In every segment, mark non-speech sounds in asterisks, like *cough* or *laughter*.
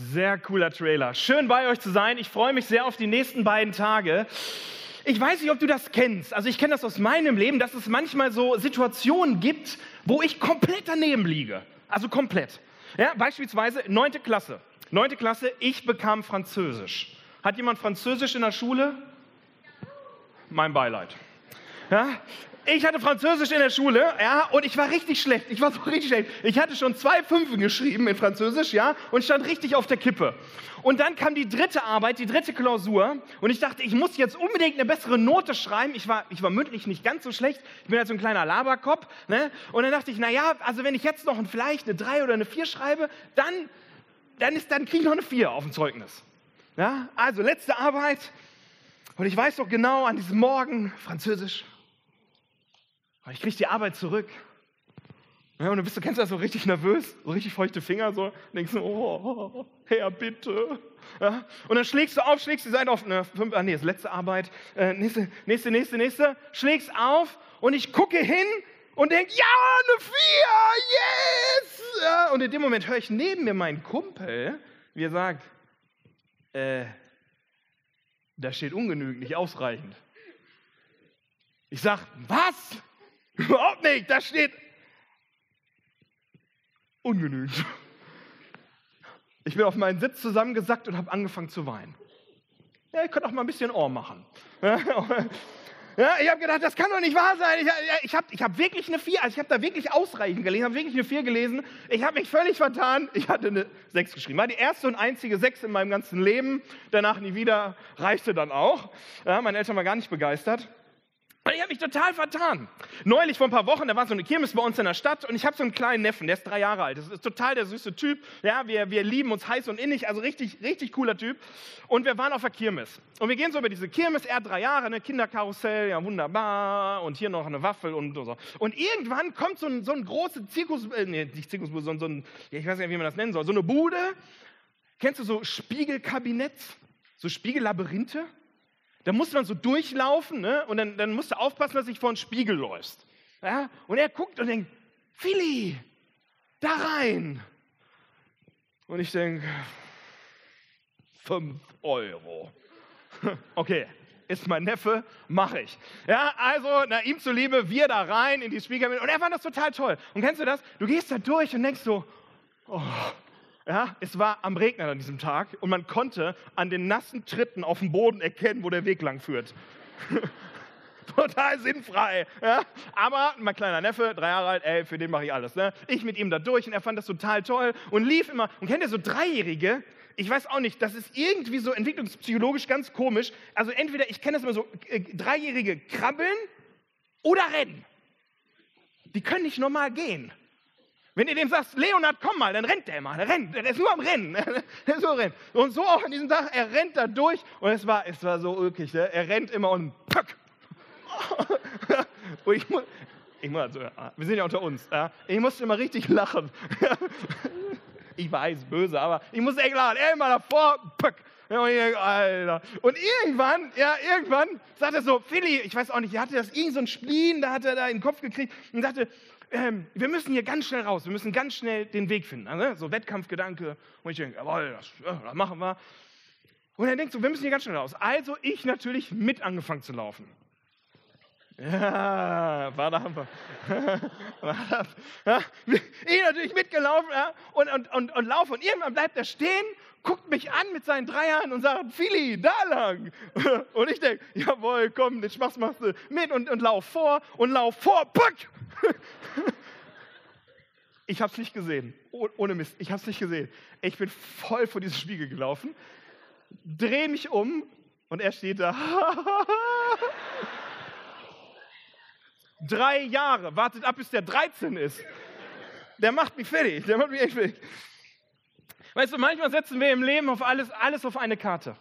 Sehr cooler Trailer. Schön bei euch zu sein. Ich freue mich sehr auf die nächsten beiden Tage. Ich weiß nicht, ob du das kennst. Also ich kenne das aus meinem Leben, dass es manchmal so Situationen gibt, wo ich komplett daneben liege. Also komplett. Ja, beispielsweise neunte Klasse. Neunte Klasse, ich bekam Französisch. Hat jemand Französisch in der Schule? Mein Beileid. Ja, ich hatte Französisch in der Schule, ja, und ich war richtig schlecht. Ich war so richtig schlecht. Ich hatte schon zwei Fünfen geschrieben in Französisch, ja, und stand richtig auf der Kippe. Und dann kam die dritte Arbeit, die dritte Klausur, und ich dachte, ich muss jetzt unbedingt eine bessere Note schreiben. Ich war, ich war mündlich nicht ganz so schlecht. Ich bin halt so ein kleiner Laberkopf, ne? Und dann dachte ich, na ja, also wenn ich jetzt noch vielleicht eine drei oder eine vier schreibe, dann, dann ist, dann kriege ich noch eine vier auf dem Zeugnis. Ja, also letzte Arbeit. Und ich weiß doch genau an diesem Morgen Französisch ich kriege die Arbeit zurück. Ja, und du bist, du kennst das so richtig nervös, so richtig feuchte Finger, so, denkst du, oh, Herr, bitte. Ja, und dann schlägst du auf, schlägst die Seite auf, ne, fünf, ah, nee, das letzte Arbeit, äh, nächste, nächste, nächste, nächste, schlägst auf und ich gucke hin und denke, ja, eine Vier, yes! Ja, und in dem Moment höre ich neben mir meinen Kumpel, wie er sagt, äh, da steht ungenügend, nicht ausreichend. Ich sag, was? Überhaupt nicht, da steht ungenügend. Ich bin auf meinen Sitz zusammengesackt und habe angefangen zu weinen. Ja, ich könnte auch mal ein bisschen Ohr machen. Ja, *laughs* ich habe gedacht, das kann doch nicht wahr sein. Ich, ich habe ich hab wirklich eine Vier, also ich habe da wirklich ausreichend gelesen, habe wirklich eine Vier gelesen. Ich habe mich völlig vertan. Ich hatte eine Sechs geschrieben. War die erste und einzige Sechs in meinem ganzen Leben. Danach nie wieder. Reichte dann auch. Ja, meine Eltern waren gar nicht begeistert. Und ich habe mich total vertan. Neulich vor ein paar Wochen, da war so eine Kirmes bei uns in der Stadt und ich habe so einen kleinen Neffen, der ist drei Jahre alt. Das ist total der süße Typ. Ja, wir, wir lieben uns heiß und innig, also richtig, richtig cooler Typ. Und wir waren auf der Kirmes. Und wir gehen so über diese Kirmes, er hat drei Jahre, eine Kinderkarussell, ja wunderbar. Und hier noch eine Waffel und so. Und irgendwann kommt so ein, so ein großer Zirkus, äh, nee, nicht Zirkusbude, sondern so ein, ich weiß nicht, wie man das nennen soll, so eine Bude. Kennst du so Spiegelkabinetts? So Spiegellabyrinthe? Da muss man so durchlaufen ne? und dann, dann musst du aufpassen, dass du nicht vor den Spiegel läufst. Ja? Und er guckt und denkt, Philly, da rein. Und ich denke, fünf Euro. *laughs* Okay, ist mein Neffe, mache ich. Ja, also, na, ihm zuliebe, wir da rein in die Spiegel. Und er fand das total toll. Und kennst du das? Du gehst da durch und denkst so, oh, ja, es war am Regnen an diesem Tag und man konnte an den nassen Tritten auf dem Boden erkennen, wo der Weg lang führt. *laughs* Total sinnfrei. Ja? Aber mein kleiner Neffe, drei Jahre alt, ey, für den mache ich alles. Ne? Ich mit ihm da durch und er fand das total toll und lief immer. Und kennt ihr so Dreijährige? Ich weiß auch nicht, das ist irgendwie so entwicklungspsychologisch ganz komisch. Also entweder, ich kenne das immer so, äh, Dreijährige krabbeln oder rennen. Die können nicht normal gehen. Wenn ihr dem sagst, Leonard, komm mal, dann rennt der immer. Der rennt, der ist nur am Rennen. *laughs* Der ist so rennt. Und so auch an diesem Tag, er rennt da durch und es war, es war so ulkig. Ne? Er rennt immer und pack. *laughs* Und ich, muss, ich muss, also, wir sind ja unter uns. Ja? Ich musste immer richtig lachen. *laughs* Ich weiß, böse, aber ich muss echt lachen. Er immer davor, pack. Und, ich, Alter. und irgendwann, ja, irgendwann sagt er so, Philly, ich weiß auch nicht, er hatte das irgend so ein Spleen, da hat er da in den Kopf gekriegt und sagte, ähm, wir müssen hier ganz schnell raus, wir müssen ganz schnell den Weg finden. Also, so Wettkampfgedanke. Und ich denke, jawohl, das, das machen wir. Und er denkt so, wir müssen hier ganz schnell raus. Also ich natürlich mit angefangen zu laufen. Ja, war da *laughs* ja, ich natürlich mitgelaufen ja, und, und, und, und laufe. Und irgendwann bleibt er stehen, guckt mich an mit seinen drei Jahren und sagt, Fili, da lang. *laughs* Und ich denke, jawohl, komm, den Spaß machst du mit und, und lauf vor und lauf vor. Puck! *laughs* Ich habe es nicht gesehen. Oh, ohne Mist, ich habe es nicht gesehen. Ich bin voll vor diesem Spiegel gelaufen, drehe mich um und er steht da. *laughs* Drei Jahre, wartet ab, bis der 13 ist. Der macht mich fertig, der macht mich echt fertig. Weißt du, manchmal setzen wir im Leben auf alles, alles auf eine Karte.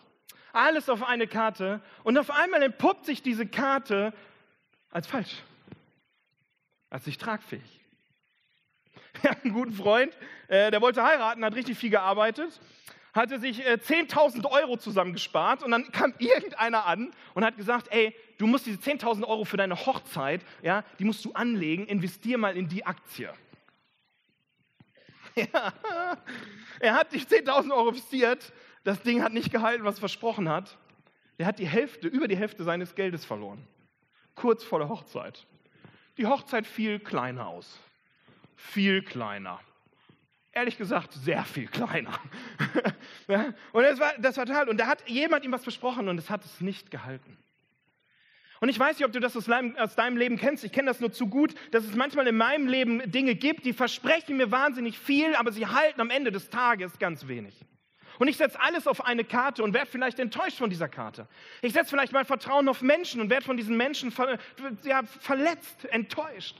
Alles auf eine Karte und auf einmal entpuppt sich diese Karte als falsch als nicht tragfähig. *laughs* Wir haben einen guten Freund, äh, der wollte heiraten, hat richtig viel gearbeitet, hatte sich äh, 10.000 Euro zusammengespart und dann kam *laughs* irgendeiner an und hat gesagt, ey, du musst diese 10.000 Euro für deine Hochzeit, ja, die musst du anlegen, investier mal in die Aktie. *laughs* Ja. Er hat die 10.000 Euro investiert. Das Ding hat nicht gehalten, was versprochen hat. Er hat die Hälfte, über die Hälfte seines Geldes verloren. Kurz vor der Hochzeit. Die Hochzeit fiel kleiner aus. Viel kleiner. Ehrlich gesagt, sehr viel kleiner. *laughs* Und das war, das war total. Und da hat jemand ihm was versprochen und es hat es nicht gehalten. Und ich weiß nicht, ob du das aus deinem, Leben kennst. Ich kenne das nur zu gut, dass es manchmal in meinem Leben Dinge gibt, die versprechen mir wahnsinnig viel, aber sie halten am Ende des Tages ganz wenig. Und ich setze alles auf eine Karte und werde vielleicht enttäuscht von dieser Karte. Ich setze vielleicht mein Vertrauen auf Menschen und werde von diesen Menschen ver ja, verletzt, enttäuscht.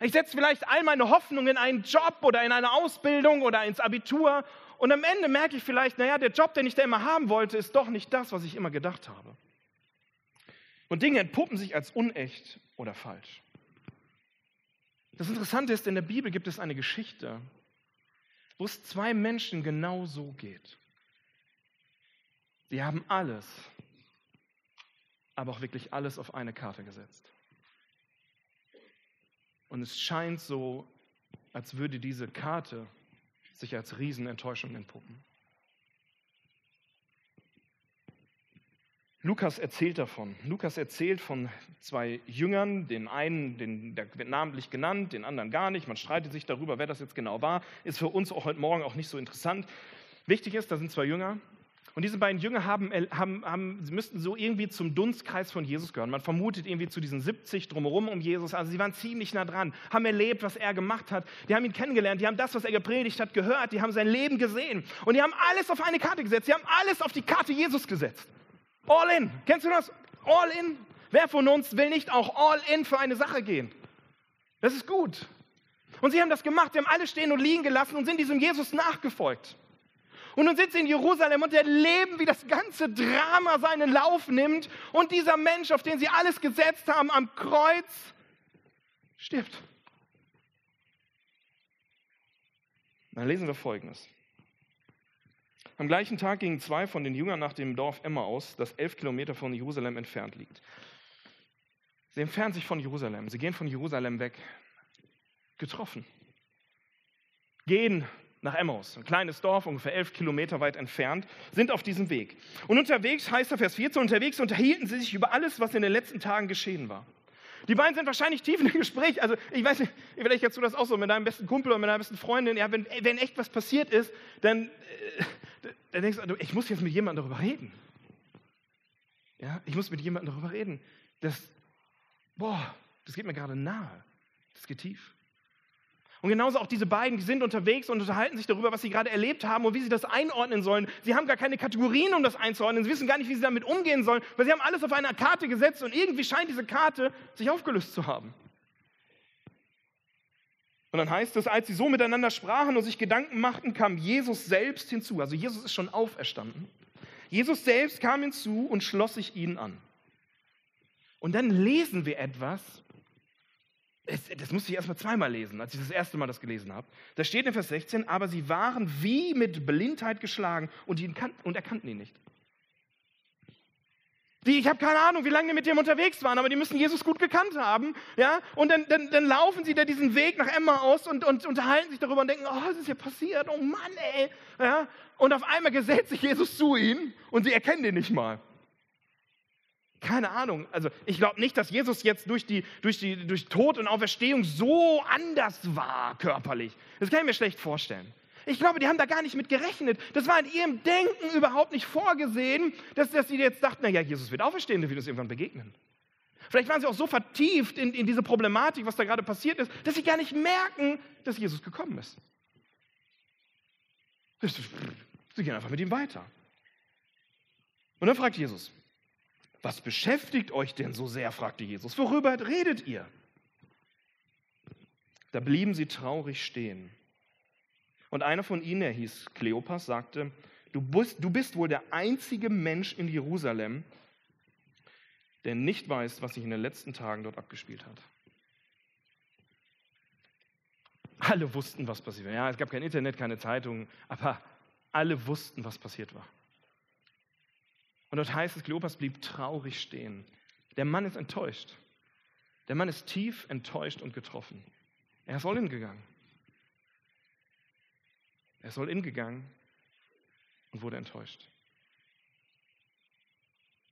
Ich setze vielleicht all meine Hoffnung in einen Job oder in eine Ausbildung oder ins Abitur und am Ende merke ich vielleicht, naja, der Job, den ich da immer haben wollte, ist doch nicht das, was ich immer gedacht habe. Und Dinge entpuppen sich als unecht oder falsch. Das Interessante ist, in der Bibel gibt es eine Geschichte, wo es zwei Menschen genau so geht. Sie haben alles, aber auch wirklich alles auf eine Karte gesetzt. Und es scheint so, als würde diese Karte sich als Riesenenttäuschung entpuppen. Lukas erzählt davon. Lukas erzählt von zwei Jüngern, den einen, den, der wird namentlich genannt, den anderen gar nicht. Man streitet sich darüber, wer das jetzt genau war. Ist für uns auch heute Morgen auch nicht so interessant. Wichtig ist, da sind zwei Jünger. Und diese beiden Jünger haben, haben, haben, sie müssten so irgendwie zum Dunstkreis von Jesus gehören. Man vermutet irgendwie zu diesen 70 drumherum um Jesus. Also sie waren ziemlich nah dran, haben erlebt, was er gemacht hat. Die haben ihn kennengelernt, die haben das, was er gepredigt hat, gehört. Die haben sein Leben gesehen. Und die haben alles auf eine Karte gesetzt. Sie haben alles auf die Karte Jesus gesetzt. All in. Kennst du das? All in. Wer von uns will nicht auch all in für eine Sache gehen? Das ist gut. Und sie haben das gemacht. Sie haben alles stehen und liegen gelassen und sind diesem Jesus nachgefolgt. Und nun sind sie in Jerusalem und erleben, wie das ganze Drama seinen Lauf nimmt und dieser Mensch, auf den sie alles gesetzt haben, am Kreuz stirbt. Dann lesen wir Folgendes. Am gleichen Tag gingen zwei von den Jüngern nach dem Dorf Emmaus, das elf Kilometer von Jerusalem entfernt liegt. Sie entfernen sich von Jerusalem. Sie gehen von Jerusalem weg. Getroffen. Gehen nach Emmaus, ein kleines Dorf, ungefähr elf Kilometer weit entfernt, sind auf diesem Weg. Und unterwegs, heißt der Vers 14, unterwegs unterhielten sie sich über alles, was in den letzten Tagen geschehen war. Die beiden sind wahrscheinlich tief in dem Gespräch. Also ich weiß nicht, vielleicht hast du das auch so mit deinem besten Kumpel oder mit deiner besten Freundin. Ja, wenn, wenn echt was passiert ist, dann, äh, dann denkst du, ich muss jetzt mit jemandem darüber reden. Ja, ich muss mit jemandem darüber reden. Das, boah, das geht mir gerade nahe. Das geht tief. Und genauso auch diese beiden, die sind unterwegs und unterhalten sich darüber, was sie gerade erlebt haben und wie sie das einordnen sollen. Sie haben gar keine Kategorien, um das einzuordnen. Sie wissen gar nicht, wie sie damit umgehen sollen, weil sie haben alles auf eine Karte gesetzt und irgendwie scheint diese Karte sich aufgelöst zu haben. Und dann heißt es, als sie so miteinander sprachen und sich Gedanken machten, kam Jesus selbst hinzu. Also Jesus ist schon auferstanden. Jesus selbst kam hinzu und schloss sich ihnen an. Und dann lesen wir etwas, das musste ich erst mal zweimal lesen, als ich das erste Mal das gelesen habe. Da steht in Vers 16, aber sie waren wie mit Blindheit geschlagen und, ihn kannten, und erkannten ihn nicht. Die, ich habe keine Ahnung, wie lange die mit dem unterwegs waren, aber die müssen Jesus gut gekannt haben. Ja? Und dann, dann, dann laufen sie da diesen Weg nach Emma aus und, und unterhalten sich darüber und denken, oh, was ist hier passiert? Oh Mann, ey. Ja? Und auf einmal gesellt sich Jesus zu ihnen und sie erkennen den nicht mal. Keine Ahnung. Also ich glaube nicht, dass Jesus jetzt durch, die, durch, die, durch Tod und Auferstehung so anders war körperlich. Das kann ich mir schlecht vorstellen. Ich glaube, die haben da gar nicht mit gerechnet. Das war in ihrem Denken überhaupt nicht vorgesehen, dass, dass sie jetzt dachten, naja, Jesus wird auferstehen, der wird uns irgendwann begegnen. Vielleicht waren sie auch so vertieft in, in diese Problematik, was da gerade passiert ist, dass sie gar nicht merken, dass Jesus gekommen ist. Sie gehen einfach mit ihm weiter. Und dann fragt Jesus, was beschäftigt euch denn so sehr? fragte Jesus. Worüber redet ihr? Da blieben sie traurig stehen. Und einer von ihnen, er hieß Kleopas, sagte, du bist, du bist wohl der einzige Mensch in Jerusalem, der nicht weiß, was sich in den letzten Tagen dort abgespielt hat. Alle wussten, was passiert war. Ja, es gab kein Internet, keine Zeitungen, aber alle wussten, was passiert war. Und dort heißt es, Kleopas blieb traurig stehen. Der Mann ist enttäuscht. Der Mann ist tief enttäuscht und getroffen. Er ist all in gegangen. Er ist all in gegangen und wurde enttäuscht.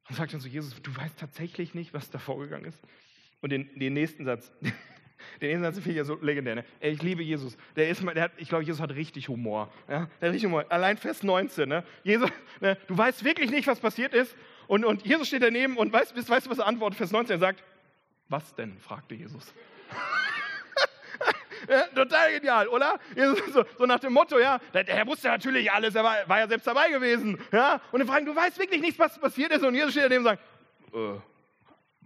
Und sagt dann zu Jesus, du weißt tatsächlich nicht, was da vorgegangen ist. Und den, den nächsten Satz, *laughs* den nächsten Satz finde ich ja so legendär. Ne? Ich liebe Jesus. Der ist, der hat, ich glaube, Jesus hat richtig Humor. Ja? Der hat richtig Humor. Allein Vers 19. Ne? Jesus, ne? Du weißt wirklich nicht, was passiert ist. Und, und Jesus steht daneben und weißt, weißt du, was er antwortet? Vers 19 er sagt, was denn? fragte Jesus. *laughs* Total genial, oder? So, so, nach dem Motto, ja, er wusste natürlich alles, er war, war ja selbst dabei gewesen. Ja? Und er fragt, du weißt wirklich nicht, was passiert ist. Und Jesus steht daneben und sagt, äh,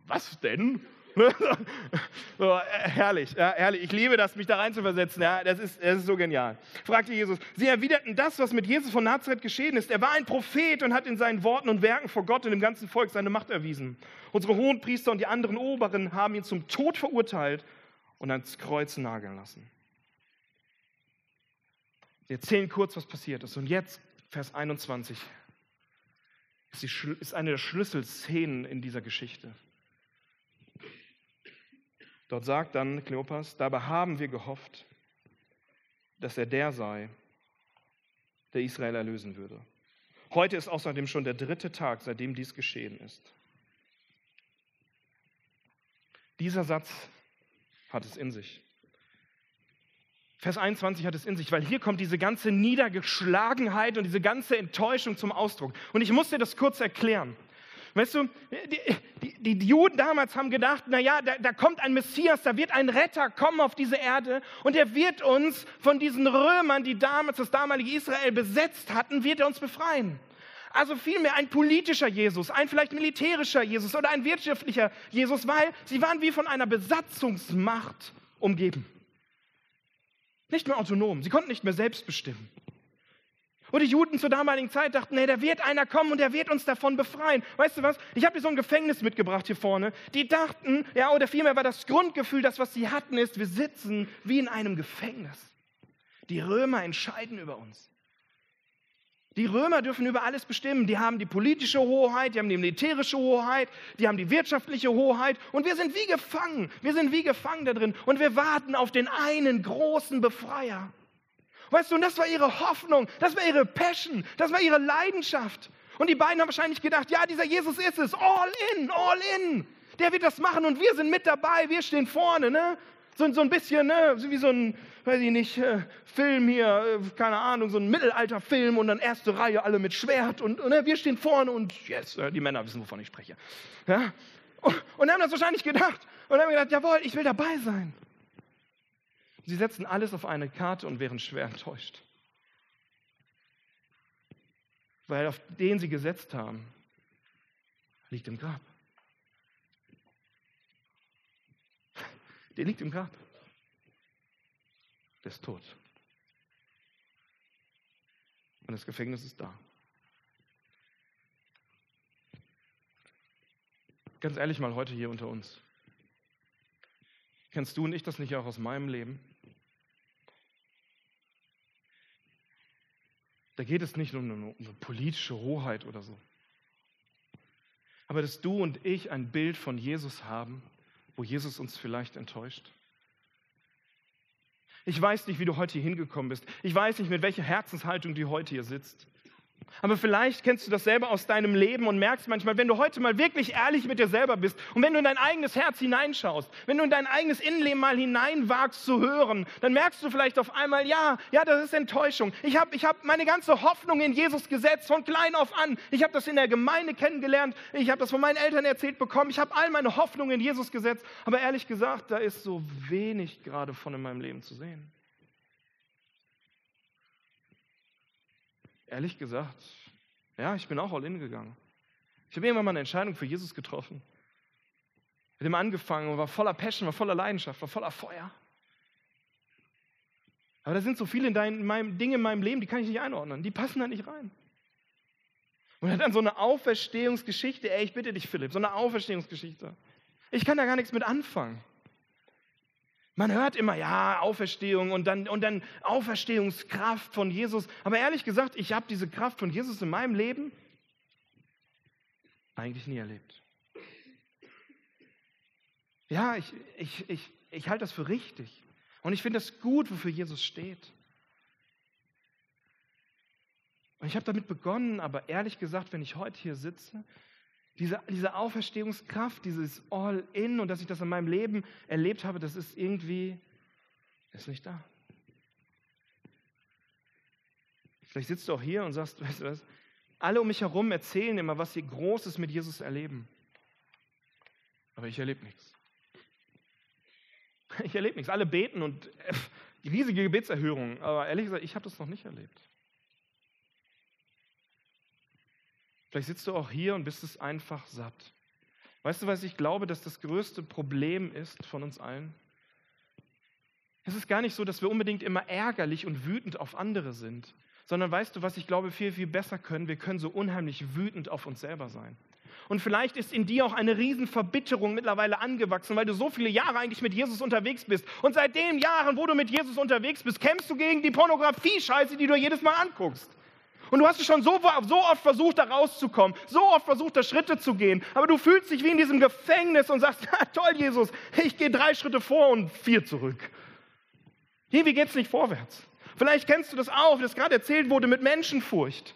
was denn? *laughs* so, herrlich, ja, herrlich. Ich liebe das, mich da rein zu versetzen. Ja, das, ist, das ist so genial. Fragte Jesus. Sie erwiderten das, was mit Jesus von Nazareth geschehen ist. Er war ein Prophet und hat in seinen Worten und Werken vor Gott und dem ganzen Volk seine Macht erwiesen. Unsere Hohenpriester und die anderen Oberen haben ihn zum Tod verurteilt und ans Kreuz nageln lassen. Sie erzählen kurz, was passiert ist. Und jetzt, Vers 21, ist, die, ist eine der Schlüsselszenen in dieser Geschichte. Dort sagt dann Kleopas, dabei haben wir gehofft, dass er der sei, der Israel erlösen würde. Heute ist außerdem schon der dritte Tag, seitdem dies geschehen ist. Dieser Satz hat es in sich. Vers 21 hat es in sich, weil hier kommt diese ganze Niedergeschlagenheit und diese ganze Enttäuschung zum Ausdruck. Und ich muss dir das kurz erklären. Weißt du, die, die, die Juden damals haben gedacht, naja, da, da kommt ein Messias, da wird ein Retter kommen auf diese Erde und er wird uns von diesen Römern, die damals das damalige Israel besetzt hatten, wird er uns befreien. Also vielmehr ein politischer Jesus, ein vielleicht militärischer Jesus oder ein wirtschaftlicher Jesus, weil sie waren wie von einer Besatzungsmacht umgeben. Nicht mehr autonom, sie konnten nicht mehr selbst bestimmen. Und die Juden zur damaligen Zeit dachten, nee, da wird einer kommen und der wird uns davon befreien. Weißt du was? Ich habe dir so ein Gefängnis mitgebracht hier vorne. Die dachten, ja, oder vielmehr war das Grundgefühl, das, was sie hatten, ist, wir sitzen wie in einem Gefängnis. Die Römer entscheiden über uns. Die Römer dürfen über alles bestimmen. Die haben die politische Hoheit, die haben die militärische Hoheit, die haben die wirtschaftliche Hoheit und wir sind wie gefangen. Wir sind wie gefangen da drin und wir warten auf den einen großen Befreier. Weißt du, und das war ihre Hoffnung, das war ihre Passion, das war ihre Leidenschaft. Und die beiden haben wahrscheinlich gedacht, ja, dieser Jesus ist es, all in, all in. Der wird das machen und wir sind mit dabei, wir stehen vorne, ne? So, so ein bisschen, ne? wie so ein, weiß ich nicht, äh, Film hier, äh, keine Ahnung, so ein Mittelalterfilm und dann erste Reihe, alle mit Schwert und, ne? wir stehen vorne und yes, äh, die Männer wissen, wovon ich spreche. Ja? Und, und haben das wahrscheinlich gedacht und haben gedacht, jawohl, ich will dabei sein. Sie setzen alles auf eine Karte und wären schwer enttäuscht. Weil auf den sie gesetzt haben, liegt im Grab. Der liegt im Grab. Der ist tot. Und das Gefängnis ist da. Ganz ehrlich mal heute hier unter uns. Kennst du und ich das nicht auch aus meinem Leben? Da geht es nicht um eine, um eine politische Hoheit oder so. Aber dass du und ich ein Bild von Jesus haben, wo Jesus uns vielleicht enttäuscht. Ich weiß nicht, wie du heute hier hingekommen bist. Ich weiß nicht, mit welcher Herzenshaltung du heute hier sitzt. Aber vielleicht kennst du das selber aus deinem Leben und merkst manchmal, wenn du heute mal wirklich ehrlich mit dir selber bist und wenn du in dein eigenes Herz hineinschaust, wenn du in dein eigenes Innenleben mal hineinwagst zu hören, dann merkst du vielleicht auf einmal, ja, ja, das ist Enttäuschung. Ich habe ich hab meine ganze Hoffnung in Jesus gesetzt, von klein auf an. Ich habe das in der Gemeinde kennengelernt, ich habe das von meinen Eltern erzählt bekommen, ich habe all meine Hoffnung in Jesus gesetzt. Aber ehrlich gesagt, da ist so wenig gerade von in meinem Leben zu sehen. Ehrlich gesagt, ja, ich bin auch all in gegangen. Ich habe irgendwann mal eine Entscheidung für Jesus getroffen. Mit dem angefangen und war voller Passion, war voller Leidenschaft, war voller Feuer. Aber da sind so viele in dein, in meinem, Dinge in meinem Leben, die kann ich nicht einordnen. Die passen da nicht rein. Und dann so eine Auferstehungsgeschichte. Ey, ich bitte dich, Philipp, so eine Auferstehungsgeschichte. Ich kann da gar nichts mit anfangen. Man hört immer, ja, Auferstehung und dann, und dann Auferstehungskraft von Jesus. Aber ehrlich gesagt, ich habe diese Kraft von Jesus in meinem Leben eigentlich nie erlebt. Ja, ich, ich, ich, ich halte das für richtig. Und ich finde es gut, wofür Jesus steht. Und ich habe damit begonnen, aber ehrlich gesagt, wenn ich heute hier sitze, diese, diese Auferstehungskraft, dieses All-In und dass ich das in meinem Leben erlebt habe, das ist irgendwie, ist nicht da. Vielleicht sitzt du auch hier und sagst, *laughs* weißt du was, alle um mich herum erzählen immer, was sie Großes mit Jesus erleben. Aber ich erlebe nichts. *laughs* Ich erlebe nichts. Alle beten und äh, riesige Gebetserhörungen. Aber ehrlich gesagt, ich habe das noch nicht erlebt. Vielleicht sitzt du auch hier und bist es einfach satt. Weißt du, was ich glaube, dass das größte Problem ist von uns allen? Es ist gar nicht so, dass wir unbedingt immer ärgerlich und wütend auf andere sind, sondern weißt du, was ich glaube, viel, viel besser können? Wir können so unheimlich wütend auf uns selber sein. Und vielleicht ist in dir auch eine Riesenverbitterung mittlerweile angewachsen, weil du so viele Jahre eigentlich mit Jesus unterwegs bist. Und seit den Jahren, wo du mit Jesus unterwegs bist, kämpfst du gegen die Pornografie-Scheiße, die du jedes Mal anguckst. Und du hast schon so, so oft versucht, da rauszukommen, so oft versucht, da Schritte zu gehen, aber du fühlst dich wie in diesem Gefängnis und sagst, *laughs* toll, Jesus, ich gehe drei Schritte vor und vier zurück. Irgendwie geht es nicht vorwärts. Vielleicht kennst du das auch, das gerade erzählt wurde, mit Menschenfurcht.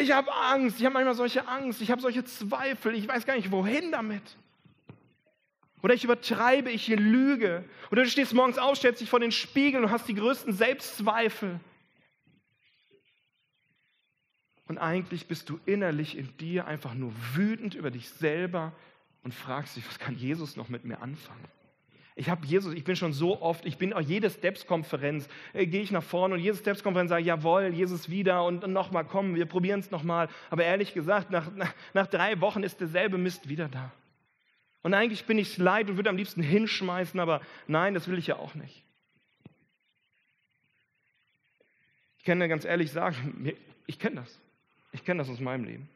Ich habe Angst, ich habe manchmal solche Angst, ich habe solche Zweifel, ich weiß gar nicht, wohin damit. Oder ich übertreibe, ich lüge. Oder du stehst morgens auf, stellst dich vor den Spiegel und hast die größten Selbstzweifel. Und eigentlich bist du innerlich in dir einfach nur wütend über dich selber und fragst dich, was kann Jesus noch mit mir anfangen? Ich habe Jesus, ich bin schon so oft, ich bin auch jede Steps-Konferenz, äh, gehe ich nach vorne und jede Steps-Konferenz sage, jawohl, Jesus wieder und, und nochmal, komm, wir probieren es nochmal. Aber ehrlich gesagt, nach, nach, nach drei Wochen ist derselbe Mist wieder da. Und eigentlich bin ich leid und würde am liebsten hinschmeißen, aber nein, das will ich ja auch nicht. Ich kann dir ganz ehrlich sagen, ich kenne das. Ich kenne das aus meinem Leben.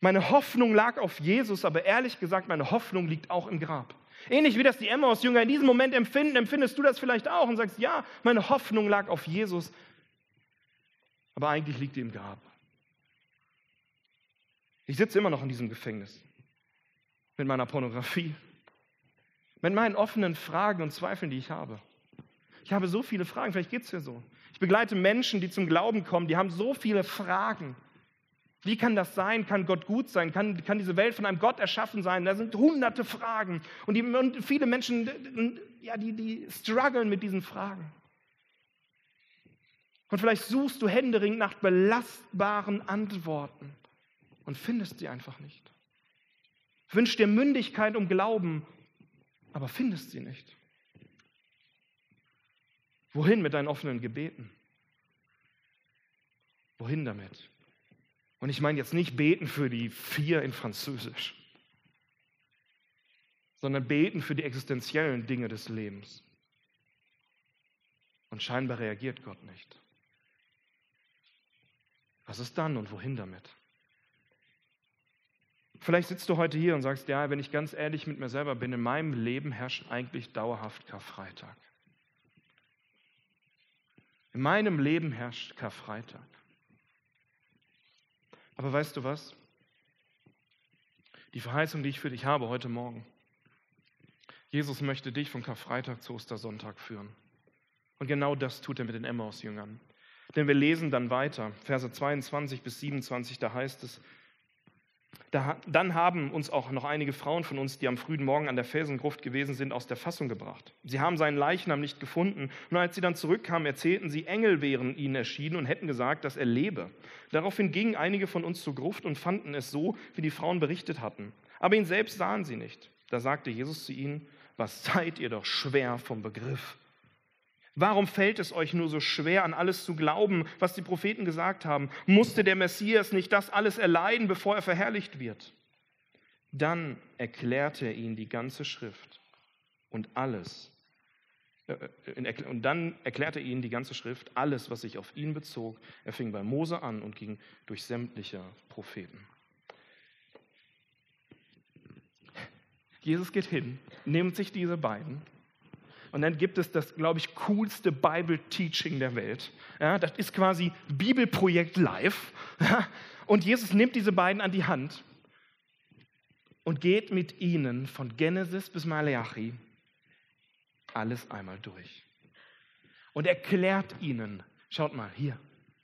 Meine Hoffnung lag auf Jesus, aber ehrlich gesagt, meine Hoffnung liegt auch im Grab. Ähnlich wie das die Emmaus-Jünger in diesem Moment empfinden, empfindest du das vielleicht auch und sagst, ja, meine Hoffnung lag auf Jesus, aber eigentlich liegt die im Grab. Ich sitze immer noch in diesem Gefängnis mit meiner Pornografie, mit meinen offenen Fragen und Zweifeln, die ich habe. Ich habe so viele Fragen, vielleicht geht es dir so. Ich begleite Menschen, die zum Glauben kommen, die haben so viele Fragen. Wie kann das sein? Kann Gott gut sein? Kann, kann diese Welt von einem Gott erschaffen sein? Da sind hunderte Fragen. Und, die, und viele Menschen, ja, die, die strugglen mit diesen Fragen. Und vielleicht suchst du händeringend nach belastbaren Antworten und findest sie einfach nicht. Wünschst dir Mündigkeit um Glauben, aber findest sie nicht. Wohin mit deinen offenen Gebeten? Wohin damit? Und ich meine jetzt nicht beten für die vier in Französisch, sondern beten für die existenziellen Dinge des Lebens. Und scheinbar reagiert Gott nicht. Was ist dann und wohin damit? Vielleicht sitzt du heute hier und sagst, ja, wenn ich ganz ehrlich mit mir selber bin, in meinem Leben herrscht eigentlich dauerhaft Karfreitag. In meinem Leben herrscht Karfreitag. Aber weißt du was? Die Verheißung, die ich für dich habe heute Morgen. Jesus möchte dich von Karfreitag zu Ostersonntag führen. Und genau das tut er mit den Emmaus-Jüngern. Denn wir lesen dann weiter, Verse 22 bis 27, da heißt es, da, dann haben uns auch noch einige Frauen von uns, die am frühen Morgen an der Felsengruft gewesen sind, aus der Fassung gebracht. Sie haben seinen Leichnam nicht gefunden. Und als sie dann zurückkamen, erzählten sie, Engel wären ihnen erschienen und hätten gesagt, dass er lebe. Daraufhin gingen einige von uns zur Gruft und fanden es so, wie die Frauen berichtet hatten. Aber ihn selbst sahen sie nicht. Da sagte Jesus zu ihnen, was seid ihr doch schwer vom Begriff? Warum fällt es euch nur so schwer, an alles zu glauben, was die Propheten gesagt haben? Musste der Messias nicht das alles erleiden, bevor er verherrlicht wird? Dann erklärte er ihnen die ganze Schrift und alles. Äh, äh, und dann erklärte er ihnen die ganze Schrift, alles, was sich auf ihn bezog. Er fing bei Mose an und ging durch sämtliche Propheten. Jesus geht hin, nimmt sich diese beiden und dann gibt es das, glaube ich, coolste Bible-Teaching der Welt. Ja, das ist quasi Bibelprojekt live. Ja, und Jesus nimmt diese beiden an die Hand und geht mit ihnen von Genesis bis Malachi alles einmal durch. Und erklärt ihnen, schaut mal hier,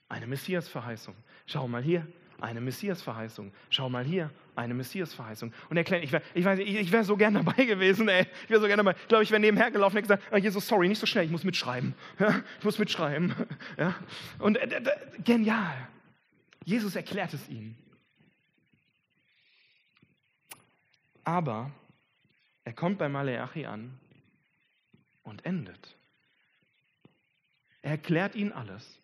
eine Messias-Verheißung. Schau mal hier, eine Messias-Verheißung. Schau mal hier, eine Messias-Verheißung. Und erklären, ich wäre ich ich, ich wär so gern dabei gewesen, ey. Ich wäre so gern dabei. Ich glaube, ich wäre nebenher gelaufen und gesagt, oh, Jesus, sorry, nicht so schnell, ich muss mitschreiben. *laughs* Ja, ich muss mitschreiben. *laughs* Ja. Und äh, genial. Jesus erklärt es ihnen. Aber er kommt bei Maleachi an und endet. Er erklärt ihnen alles.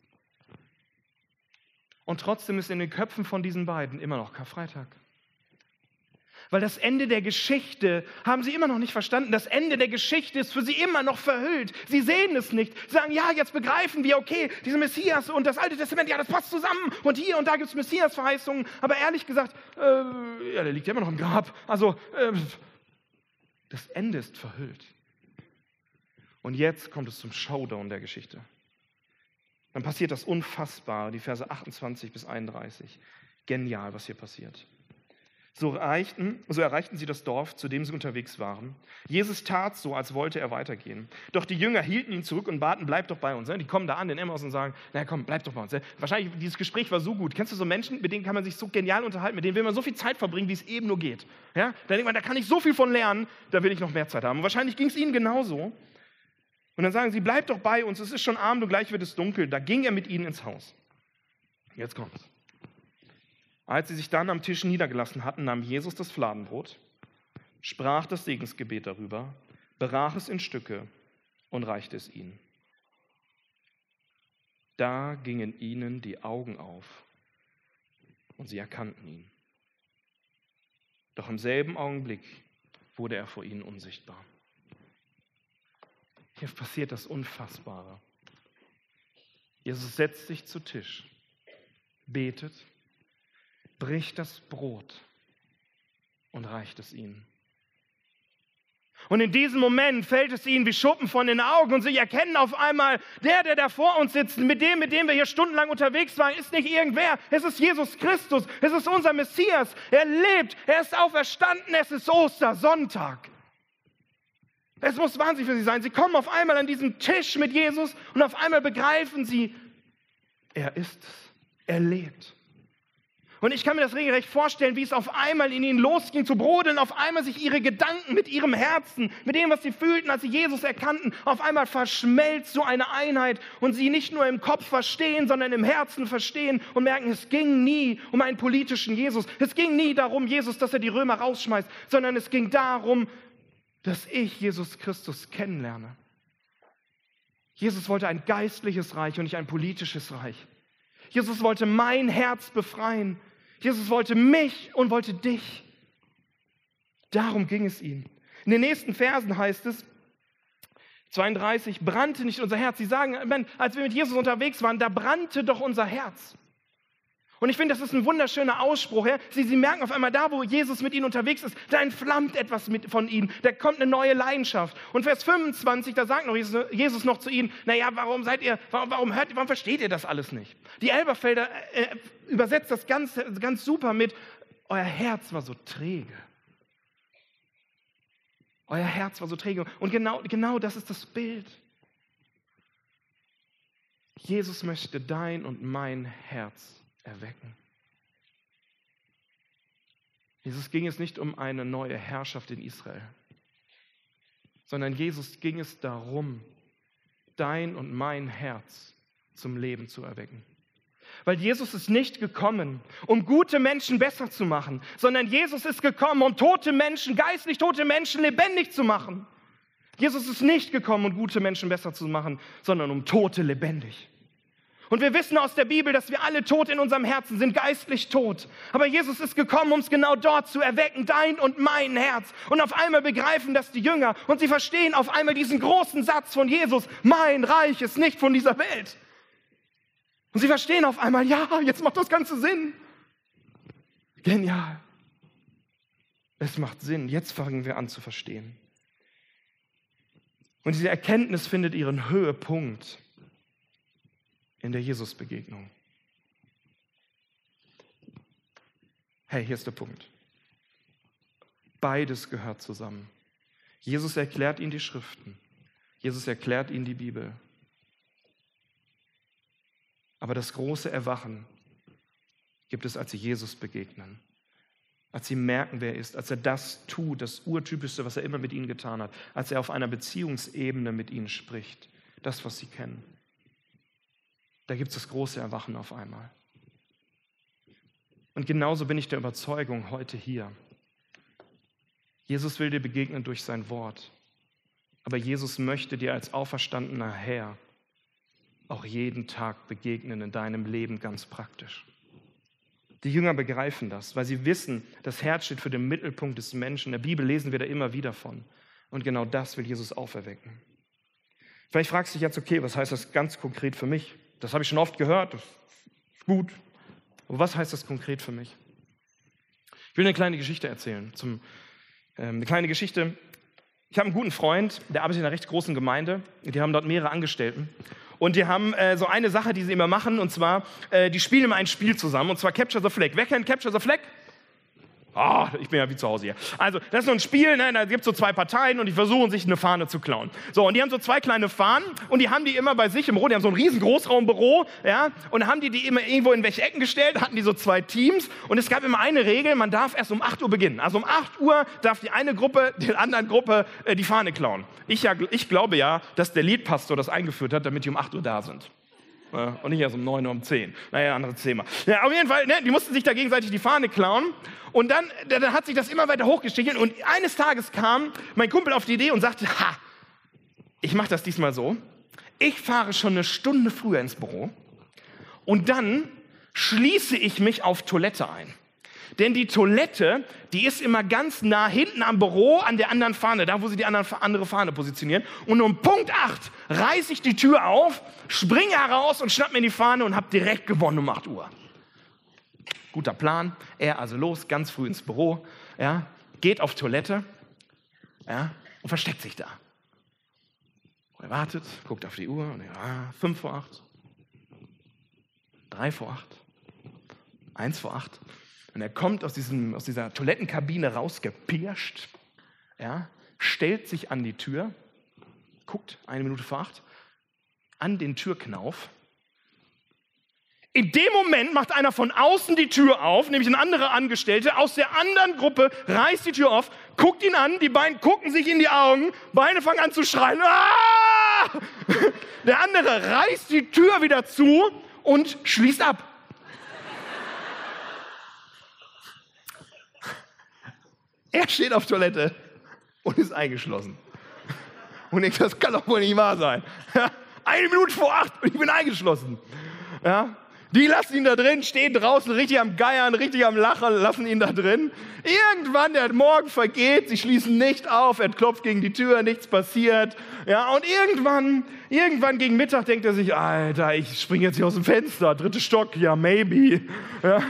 Und trotzdem ist in den Köpfen von diesen beiden immer noch Karfreitag. Weil das Ende der Geschichte haben sie immer noch nicht verstanden. Das Ende der Geschichte ist für sie immer noch verhüllt. Sie sehen es nicht. Sie sagen, ja, jetzt begreifen wir, okay, diese Messias und das Alte Testament, ja, das passt zusammen. Und hier und da gibt es Messias-Verheißungen. Aber ehrlich gesagt, äh, ja, der liegt ja immer noch im Grab. Also, äh, das Ende ist verhüllt. Und jetzt kommt es zum Showdown der Geschichte. Dann passiert das Unfassbare, die Verse 28 bis 31. Genial, was hier passiert. So erreichten, so erreichten sie das Dorf, zu dem sie unterwegs waren. Jesus tat so, als wollte er weitergehen. Doch die Jünger hielten ihn zurück und baten, bleib doch bei uns. Die kommen da an, den Emmaus und sagen, na komm, bleib doch bei uns. Wahrscheinlich, dieses Gespräch war so gut. Kennst du so Menschen, mit denen kann man sich so genial unterhalten, mit denen will man so viel Zeit verbringen, wie es eben nur geht. Ja? Da denkt man, da kann ich so viel von lernen, da will ich noch mehr Zeit haben. Und wahrscheinlich ging es ihnen genauso. Und dann sagen sie, bleib doch bei uns, es ist schon Abend und gleich wird es dunkel. Da ging er mit ihnen ins Haus. Jetzt kommt's. Als sie sich dann am Tisch niedergelassen hatten, nahm Jesus das Fladenbrot, sprach das Segensgebet darüber, berach es in Stücke und reichte es ihnen. Da gingen ihnen die Augen auf und sie erkannten ihn. Doch im selben Augenblick wurde er vor ihnen unsichtbar. Hier passiert das Unfassbare. Jesus setzt sich zu Tisch, betet, bricht das Brot und reicht es ihnen. Und in diesem Moment fällt es ihnen wie Schuppen von den Augen und sie erkennen auf einmal, der, der da vor uns sitzt, mit dem, mit dem wir hier stundenlang unterwegs waren, ist nicht irgendwer. Es ist Jesus Christus. Es ist unser Messias. Er lebt. Er ist auferstanden. Es ist Ostersonntag. Es muss wahnsinnig für sie sein. Sie kommen auf einmal an diesen Tisch mit Jesus und auf einmal begreifen sie, er ist es. Er lebt. Und ich kann mir das regelrecht vorstellen, wie es auf einmal in ihnen losging zu brodeln, auf einmal sich ihre Gedanken mit ihrem Herzen, mit dem, was sie fühlten, als sie Jesus erkannten, auf einmal verschmelzt so eine Einheit und sie nicht nur im Kopf verstehen, sondern im Herzen verstehen und merken, es ging nie um einen politischen Jesus. Es ging nie darum, Jesus, dass er die Römer rausschmeißt, sondern es ging darum, dass ich Jesus Christus kennenlerne. Jesus wollte ein geistliches Reich und nicht ein politisches Reich. Jesus wollte mein Herz befreien. Jesus wollte mich und wollte dich. Darum ging es ihm. In den nächsten Versen heißt es, 32, brannte nicht unser Herz. Sie sagen, als wir mit Jesus unterwegs waren, da brannte doch unser Herz. Und ich finde, das ist ein wunderschöner Ausspruch. Ja? Sie, sie merken auf einmal, da wo Jesus mit ihnen unterwegs ist, da entflammt etwas mit, von ihnen. Da kommt eine neue Leidenschaft. Und Vers 25, da sagt noch Jesus, Jesus noch zu ihnen, naja, warum seid ihr, warum, warum, hört, warum versteht ihr das alles nicht? Die Elberfelder äh, übersetzt das ganz, ganz super mit, euer Herz war so träge. Euer Herz war so träge. Und genau, genau das ist das Bild. Jesus möchte dein und mein Herz erwecken. Jesus ging es nicht um eine neue Herrschaft in Israel, sondern Jesus ging es darum, dein und mein Herz zum Leben zu erwecken. Weil Jesus ist nicht gekommen, um gute Menschen besser zu machen, sondern Jesus ist gekommen, um tote Menschen, geistlich tote Menschen lebendig zu machen. Jesus ist nicht gekommen, um gute Menschen besser zu machen, sondern um Tote lebendig. Und wir wissen aus der Bibel, dass wir alle tot in unserem Herzen sind, geistlich tot. Aber Jesus ist gekommen, um es genau dort zu erwecken, dein und mein Herz. Und auf einmal begreifen das die Jünger und sie verstehen auf einmal diesen großen Satz von Jesus, mein Reich ist nicht von dieser Welt. Und sie verstehen auf einmal, ja, jetzt macht das Ganze Sinn. Genial. Es macht Sinn. Jetzt fangen wir an zu verstehen. Und diese Erkenntnis findet ihren Höhepunkt in der Jesus-Begegnung. Hey, hier ist der Punkt. Beides gehört zusammen. Jesus erklärt ihnen die Schriften. Jesus erklärt ihnen die Bibel. Aber das große Erwachen gibt es, als sie Jesus begegnen. Als sie merken, wer er ist, als er das tut, das Urtypischste, was er immer mit ihnen getan hat, als er auf einer Beziehungsebene mit ihnen spricht, das, was sie kennen. Da gibt es das große Erwachen auf einmal. Und genauso bin ich der Überzeugung heute hier. Jesus will dir begegnen durch sein Wort. Aber Jesus möchte dir als auferstandener Herr auch jeden Tag begegnen in deinem Leben ganz praktisch. Die Jünger begreifen das, weil sie wissen, das Herz steht für den Mittelpunkt des Menschen. In der Bibel lesen wir da immer wieder von. Und genau das will Jesus auferwecken. Vielleicht fragst du dich jetzt, okay, was heißt das ganz konkret für mich? Das habe ich schon oft gehört, das ist gut. Aber was heißt das konkret für mich? Ich will eine kleine Geschichte erzählen. Zum, äh, eine kleine Geschichte. Ich habe einen guten Freund, der arbeitet in einer recht großen Gemeinde. Die haben dort mehrere Angestellten. Und die haben äh, so eine Sache, die sie immer machen, und zwar, äh, die spielen immer ein Spiel zusammen, und zwar Capture the Flag. Wer kennt Capture the Flag? Ah, oh, ich bin ja wie zu Hause hier. Also, das ist so ein Spiel, ne? da gibt es so zwei Parteien und die versuchen sich eine Fahne zu klauen. So, und die haben so zwei kleine Fahnen und die haben die immer bei sich im Büro, die haben so ein riesen Großraumbüro, ja, und haben die die immer irgendwo in welche Ecken gestellt, hatten die so zwei Teams und es gab immer eine Regel, man darf erst um 8 Uhr beginnen. Also um 8 Uhr darf die eine Gruppe der anderen Gruppe äh, die Fahne klauen. Ich, ja, ich glaube ja, dass der Liedpastor das eingeführt hat, damit die um 8 Uhr da sind. Und nicht erst um 9 Uhr, um 10. Naja, anderes Thema. Ja, auf jeden Fall, ne, die mussten sich da gegenseitig die Fahne klauen. Und dann, dann hat sich das immer weiter hochgestichelt. Und eines Tages kam mein Kumpel auf die Idee und sagte, ha, ich mache das diesmal so. Ich fahre schon eine Stunde früher ins Büro. Und dann schließe ich mich auf Toilette ein. Denn die Toilette, die ist immer ganz nah hinten am Büro an der anderen Fahne, da wo sie die andere Fahne positionieren. Und um Punkt 8 reiße ich die Tür auf, springe heraus und schnapp mir die Fahne und habe direkt gewonnen um 8 Uhr. Guter Plan. Er also los, ganz früh ins Büro, ja, geht auf Toilette ja, und versteckt sich da. Er wartet, guckt auf die Uhr und ja, 5 vor 8, 3 vor 8, 1 vor 8. Und er kommt aus, diesem, aus dieser Toilettenkabine rausgepirscht, ja, stellt sich an die Tür, guckt eine Minute vor acht, an den Türknauf. In dem Moment macht einer von außen die Tür auf, nämlich ein anderer Angestellte aus der anderen Gruppe, reißt die Tür auf, guckt ihn an, die beiden gucken sich in die Augen, Beine fangen an zu schreien. Ah! *laughs* Der andere reißt die Tür wieder zu und schließt ab. Er steht auf Toilette und ist eingeschlossen. Und ich, das kann doch wohl nicht wahr sein. *laughs* Eine Minute vor acht und ich bin eingeschlossen. Ja? Die lassen ihn da drin, stehen draußen richtig am Geiern, richtig am Lachen, lassen ihn da drin. Irgendwann, der Morgen vergeht, sie schließen nicht auf, er klopft gegen die Tür, nichts passiert. Ja, und irgendwann, irgendwann gegen Mittag denkt er sich, Alter, ich springe jetzt hier aus dem Fenster, dritte Stock, ja, maybe. Ja,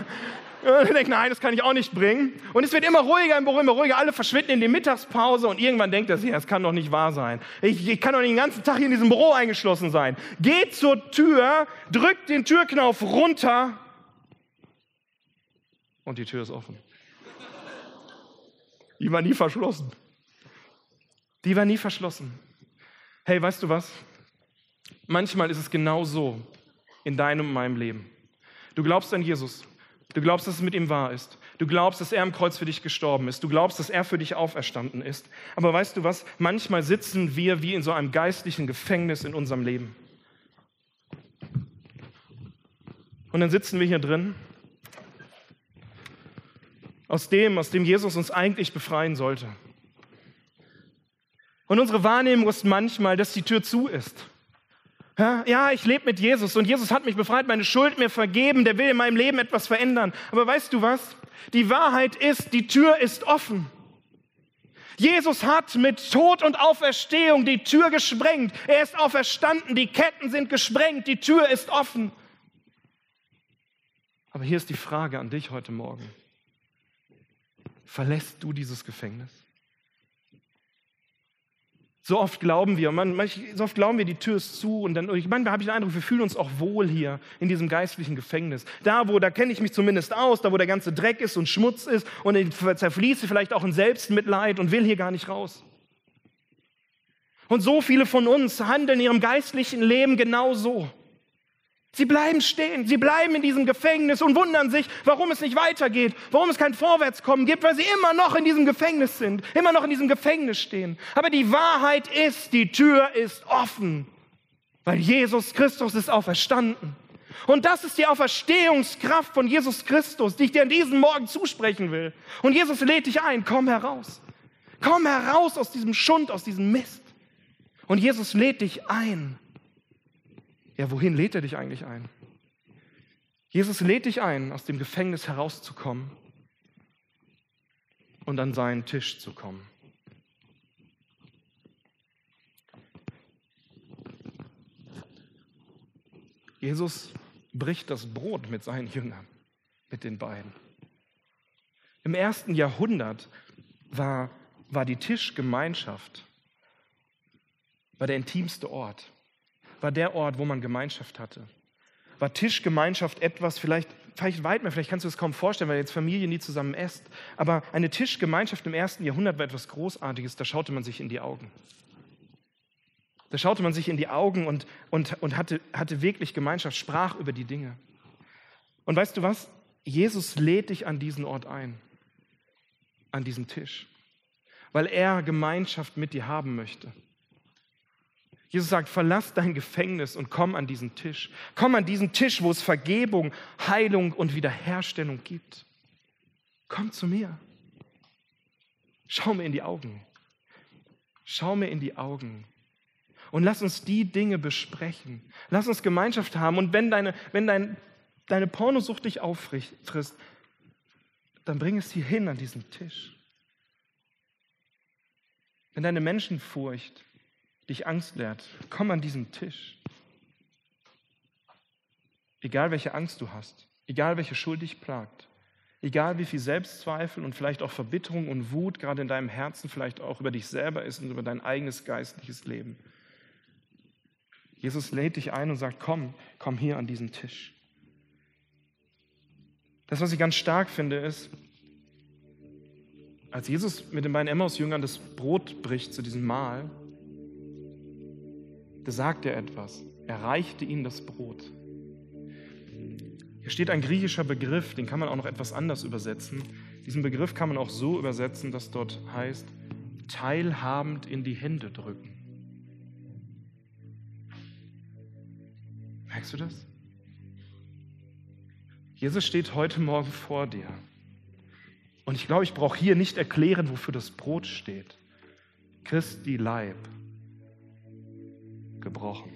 und ich denke, nein, das kann ich auch nicht bringen. Und es wird immer ruhiger im Büro, immer ruhiger. Alle verschwinden in die Mittagspause und irgendwann denkt er sich, das kann doch nicht wahr sein. Ich, ich kann doch nicht den ganzen Tag hier in diesem Büro eingeschlossen sein. Geht zur Tür, drückt den Türknauf runter und die Tür ist offen. Die war nie verschlossen. Die war nie verschlossen. Hey, weißt du was? Manchmal ist es genau so in deinem und meinem Leben. Du glaubst an Jesus. Du glaubst, dass es mit ihm wahr ist. Du glaubst, dass er am Kreuz für dich gestorben ist. Du glaubst, dass er für dich auferstanden ist. Aber weißt du was? Manchmal sitzen wir wie in so einem geistlichen Gefängnis in unserem Leben. Und dann sitzen wir hier drin. Aus dem, aus dem Jesus uns eigentlich befreien sollte. Und unsere Wahrnehmung ist manchmal, dass die Tür zu ist. Ja, ich lebe mit Jesus und Jesus hat mich befreit, meine Schuld mir vergeben, der will in meinem Leben etwas verändern. Aber weißt du was? Die Wahrheit ist, die Tür ist offen. Jesus hat mit Tod und Auferstehung die Tür gesprengt. Er ist auferstanden, die Ketten sind gesprengt, die Tür ist offen. Aber hier ist die Frage an dich heute Morgen. Verlässt du dieses Gefängnis? So oft glauben wir, man, so oft glauben wir, die Tür ist zu und dann, ich manchmal habe ich den Eindruck, wir fühlen uns auch wohl hier in diesem geistlichen Gefängnis. Da, wo, da kenne ich mich zumindest aus, da, wo der ganze Dreck ist und Schmutz ist und ich zerfließe vielleicht auch in Selbstmitleid und will hier gar nicht raus. Und so viele von uns handeln in ihrem geistlichen Leben genau so. Sie bleiben stehen, sie bleiben in diesem Gefängnis und wundern sich, warum es nicht weitergeht, warum es kein Vorwärtskommen gibt, weil sie immer noch in diesem Gefängnis sind, immer noch in diesem Gefängnis stehen. Aber die Wahrheit ist, die Tür ist offen, weil Jesus Christus ist auferstanden. Und das ist die Auferstehungskraft von Jesus Christus, die ich dir an diesem Morgen zusprechen will. Und Jesus lädt dich ein, komm heraus. Komm heraus aus diesem Schund, aus diesem Mist. Und Jesus lädt dich ein. Ja, wohin lädt er dich eigentlich ein? Jesus lädt dich ein, aus dem Gefängnis herauszukommen und an seinen Tisch zu kommen. Jesus bricht das Brot mit seinen Jüngern, mit den beiden. Im ersten Jahrhundert war, war die Tischgemeinschaft war der intimste Ort, war der Ort, wo man Gemeinschaft hatte. War Tischgemeinschaft etwas, vielleicht, vielleicht weit mehr, vielleicht kannst du es kaum vorstellen, weil jetzt Familie nie zusammen esst, aber eine Tischgemeinschaft im ersten Jahrhundert war etwas Großartiges, da schaute man sich in die Augen. Da schaute man sich in die Augen und, und, und hatte, hatte wirklich Gemeinschaft, sprach über die Dinge. Und weißt du was? Jesus lädt dich an diesen Ort ein, an diesen Tisch, weil er Gemeinschaft mit dir haben möchte. Jesus sagt, verlass dein Gefängnis und komm an diesen Tisch. Komm an diesen Tisch, wo es Vergebung, Heilung und Wiederherstellung gibt. Komm zu mir. Schau mir in die Augen. Schau mir in die Augen. Und lass uns die Dinge besprechen. Lass uns Gemeinschaft haben. Und wenn deine, wenn dein, deine Pornosucht dich auffrisst, dann bring es hier hin an diesen Tisch. Wenn deine Menschenfurcht dich Angst lehrt, komm an diesen Tisch. Egal welche Angst du hast, egal welche Schuld dich plagt, egal wie viel Selbstzweifel und vielleicht auch Verbitterung und Wut gerade in deinem Herzen vielleicht auch über dich selber ist und über dein eigenes geistliches Leben. Jesus lädt dich ein und sagt, komm, komm hier an diesen Tisch. Das, was ich ganz stark finde, ist, als Jesus mit den beiden Emmaus-Jüngern das Brot bricht zu diesem Mahl, da sagt er etwas. Er reichte ihnen das Brot. Hier steht ein griechischer Begriff, den kann man auch noch etwas anders übersetzen. Diesen Begriff kann man auch so übersetzen, dass dort heißt, teilhabend in die Hände drücken. Merkst du das? Jesus steht heute Morgen vor dir. Und ich glaube, ich brauche hier nicht erklären, wofür das Brot steht. Christi Leib gebrochen.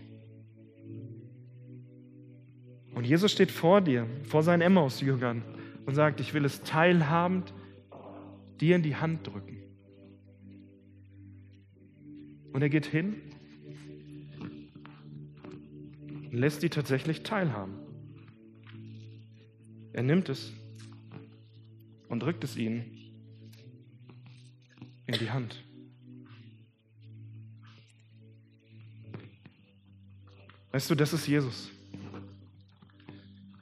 Und Jesus steht vor dir, vor seinen Emmaus-Jüngern und sagt, ich will es teilhabend dir in die Hand drücken. Und er geht hin und lässt sie tatsächlich teilhaben. Er nimmt es und drückt es ihnen in die Hand. Weißt du, das ist Jesus.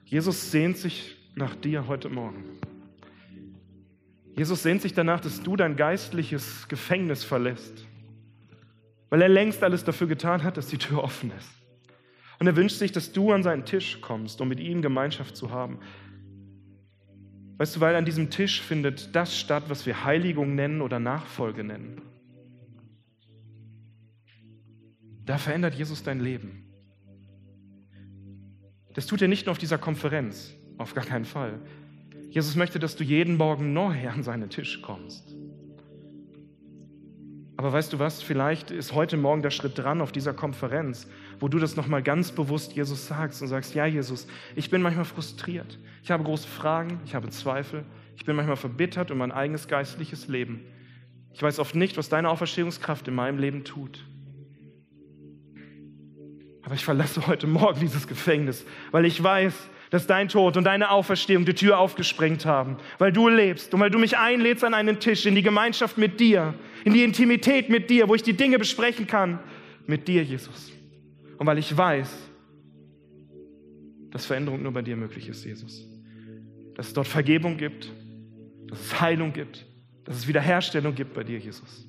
Jesus sehnt sich nach dir heute Morgen. Jesus sehnt sich danach, dass du dein geistliches Gefängnis verlässt, weil er längst alles dafür getan hat, dass die Tür offen ist. Und er wünscht sich, dass du an seinen Tisch kommst, um mit ihm Gemeinschaft zu haben. Weißt du, weil an diesem Tisch findet das statt, was wir Heiligung nennen oder Nachfolge nennen. Da verändert Jesus dein Leben. Das tut er nicht nur auf dieser Konferenz, auf gar keinen Fall. Jesus möchte, dass du jeden Morgen neu an seinen Tisch kommst. Aber weißt du was, vielleicht ist heute Morgen der Schritt dran auf dieser Konferenz, wo du das nochmal ganz bewusst Jesus sagst und sagst, ja Jesus, ich bin manchmal frustriert, ich habe große Fragen, ich habe Zweifel, ich bin manchmal verbittert um mein eigenes geistliches Leben. Ich weiß oft nicht, was deine Auferstehungskraft in meinem Leben tut. Aber ich verlasse heute Morgen dieses Gefängnis, weil ich weiß, dass dein Tod und deine Auferstehung die Tür aufgesprengt haben, weil du lebst und weil du mich einlädst an einen Tisch, in die Gemeinschaft mit dir, in die Intimität mit dir, wo ich die Dinge besprechen kann, mit dir, Jesus. Und weil ich weiß, dass Veränderung nur bei dir möglich ist, Jesus. Dass es dort Vergebung gibt, dass es Heilung gibt, dass es Wiederherstellung gibt bei dir, Jesus.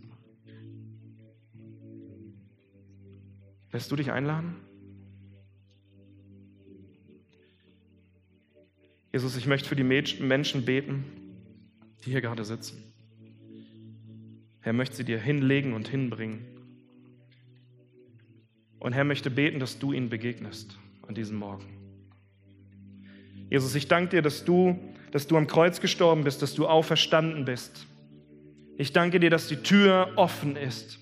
Lässt du dich einladen? Jesus, ich möchte für die Menschen beten, die hier gerade sitzen. Herr möchte sie dir hinlegen und hinbringen. Und Herr möchte beten, dass du ihnen begegnest an diesem Morgen. Jesus, ich danke dir, dass du, dass du am Kreuz gestorben bist, dass du auferstanden bist. Ich danke dir, dass die Tür offen ist,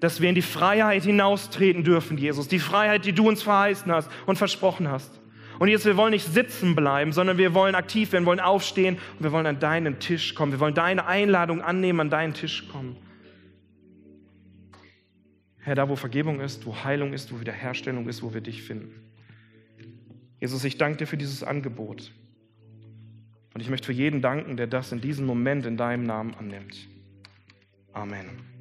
dass wir in die Freiheit hinaustreten dürfen, Jesus, die Freiheit, die du uns verheißen hast und versprochen hast. Und jetzt, wir wollen nicht sitzen bleiben, sondern wir wollen aktiv werden, wollen aufstehen und wir wollen an deinen Tisch kommen. Wir wollen deine Einladung annehmen, an deinen Tisch kommen. Herr, da wo Vergebung ist, wo Heilung ist, wo Wiederherstellung ist, wo wir dich finden. Jesus, ich danke dir für dieses Angebot. Und ich möchte für jeden danken, der das in diesem Moment in deinem Namen annimmt. Amen.